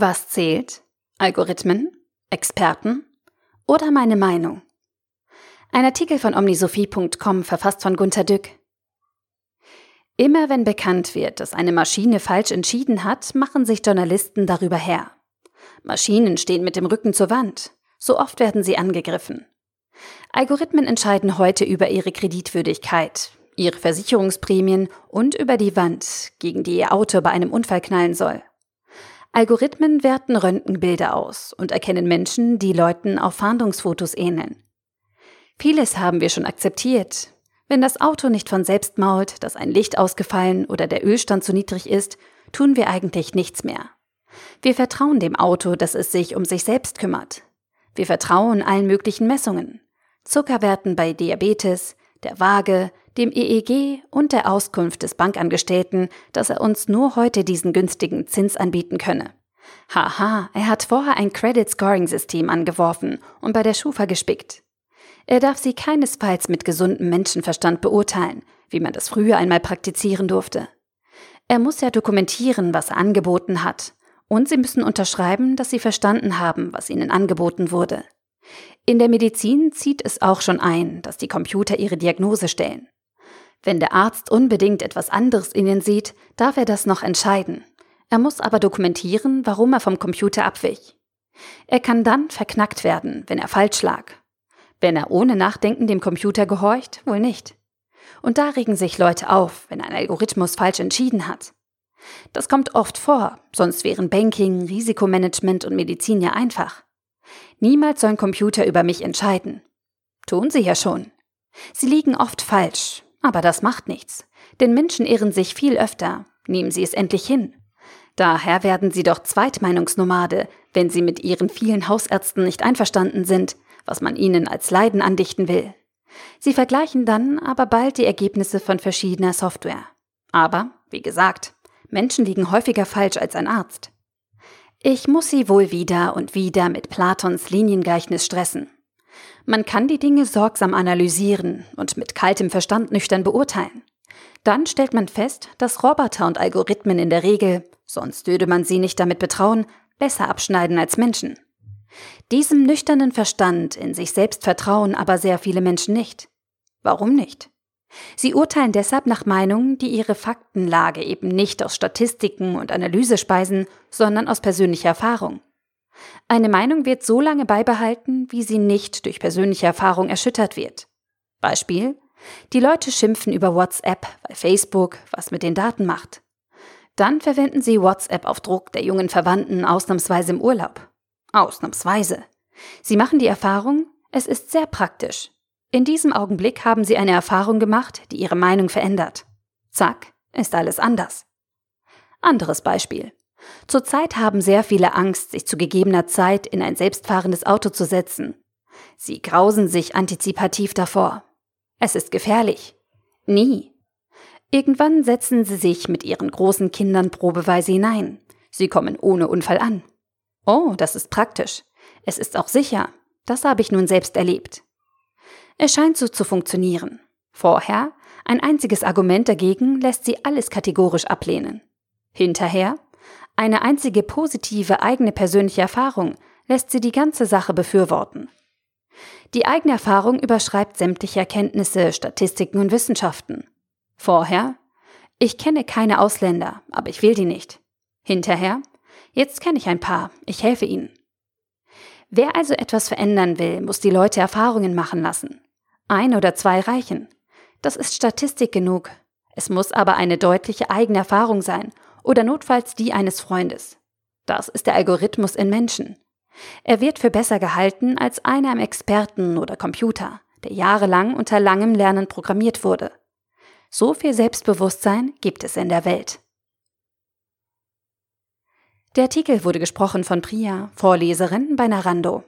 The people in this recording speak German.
Was zählt? Algorithmen? Experten? Oder meine Meinung? Ein Artikel von omnisophie.com verfasst von Gunter Dück. Immer wenn bekannt wird, dass eine Maschine falsch entschieden hat, machen sich Journalisten darüber her. Maschinen stehen mit dem Rücken zur Wand. So oft werden sie angegriffen. Algorithmen entscheiden heute über ihre Kreditwürdigkeit, ihre Versicherungsprämien und über die Wand, gegen die ihr Auto bei einem Unfall knallen soll. Algorithmen werten Röntgenbilder aus und erkennen Menschen, die Leuten auf Fahndungsfotos ähneln. Vieles haben wir schon akzeptiert. Wenn das Auto nicht von selbst mault, dass ein Licht ausgefallen oder der Ölstand zu niedrig ist, tun wir eigentlich nichts mehr. Wir vertrauen dem Auto, dass es sich um sich selbst kümmert. Wir vertrauen allen möglichen Messungen. Zuckerwerten bei Diabetes, der Waage, dem EEG und der Auskunft des Bankangestellten, dass er uns nur heute diesen günstigen Zins anbieten könne. Haha, er hat vorher ein Credit Scoring System angeworfen und bei der Schufa gespickt. Er darf sie keinesfalls mit gesundem Menschenverstand beurteilen, wie man das früher einmal praktizieren durfte. Er muss ja dokumentieren, was er angeboten hat, und sie müssen unterschreiben, dass sie verstanden haben, was ihnen angeboten wurde. In der Medizin zieht es auch schon ein, dass die Computer ihre Diagnose stellen. Wenn der Arzt unbedingt etwas anderes in ihnen sieht, darf er das noch entscheiden. Er muss aber dokumentieren, warum er vom Computer abwich. Er kann dann verknackt werden, wenn er falsch lag. Wenn er ohne Nachdenken dem Computer gehorcht, wohl nicht. Und da regen sich Leute auf, wenn ein Algorithmus falsch entschieden hat. Das kommt oft vor, sonst wären Banking, Risikomanagement und Medizin ja einfach. Niemals sollen Computer über mich entscheiden. Tun sie ja schon. Sie liegen oft falsch, aber das macht nichts, denn Menschen irren sich viel öfter. Nehmen Sie es endlich hin. Daher werden Sie doch Zweitmeinungsnomade, wenn Sie mit Ihren vielen Hausärzten nicht einverstanden sind, was man Ihnen als Leiden andichten will. Sie vergleichen dann aber bald die Ergebnisse von verschiedener Software. Aber, wie gesagt, Menschen liegen häufiger falsch als ein Arzt. Ich muss Sie wohl wieder und wieder mit Platons Liniengleichnis stressen. Man kann die Dinge sorgsam analysieren und mit kaltem Verstand nüchtern beurteilen. Dann stellt man fest, dass Roboter und Algorithmen in der Regel, sonst würde man sie nicht damit betrauen, besser abschneiden als Menschen. Diesem nüchternen Verstand in sich selbst vertrauen aber sehr viele Menschen nicht. Warum nicht? Sie urteilen deshalb nach Meinungen, die ihre Faktenlage eben nicht aus Statistiken und Analyse speisen, sondern aus persönlicher Erfahrung. Eine Meinung wird so lange beibehalten, wie sie nicht durch persönliche Erfahrung erschüttert wird. Beispiel Die Leute schimpfen über WhatsApp, weil Facebook was mit den Daten macht. Dann verwenden sie WhatsApp auf Druck der jungen Verwandten ausnahmsweise im Urlaub. Ausnahmsweise. Sie machen die Erfahrung, es ist sehr praktisch. In diesem Augenblick haben sie eine Erfahrung gemacht, die ihre Meinung verändert. Zack, ist alles anders. Anderes Beispiel. Zurzeit haben sehr viele Angst, sich zu gegebener Zeit in ein selbstfahrendes Auto zu setzen. Sie grausen sich antizipativ davor. Es ist gefährlich. Nie. Irgendwann setzen sie sich mit ihren großen Kindern probeweise hinein. Sie kommen ohne Unfall an. Oh, das ist praktisch. Es ist auch sicher. Das habe ich nun selbst erlebt. Es scheint so zu funktionieren. Vorher, ein einziges Argument dagegen lässt sie alles kategorisch ablehnen. Hinterher, eine einzige positive eigene persönliche Erfahrung lässt sie die ganze Sache befürworten. Die eigene Erfahrung überschreibt sämtliche Erkenntnisse, Statistiken und Wissenschaften. Vorher, ich kenne keine Ausländer, aber ich will die nicht. Hinterher, jetzt kenne ich ein paar, ich helfe ihnen. Wer also etwas verändern will, muss die Leute Erfahrungen machen lassen. Ein oder zwei reichen. Das ist Statistik genug. Es muss aber eine deutliche eigene Erfahrung sein oder notfalls die eines Freundes. Das ist der Algorithmus in Menschen. Er wird für besser gehalten als einer im Experten oder Computer, der jahrelang unter langem Lernen programmiert wurde. So viel Selbstbewusstsein gibt es in der Welt. Der Artikel wurde gesprochen von Priya, Vorleserin bei Narando.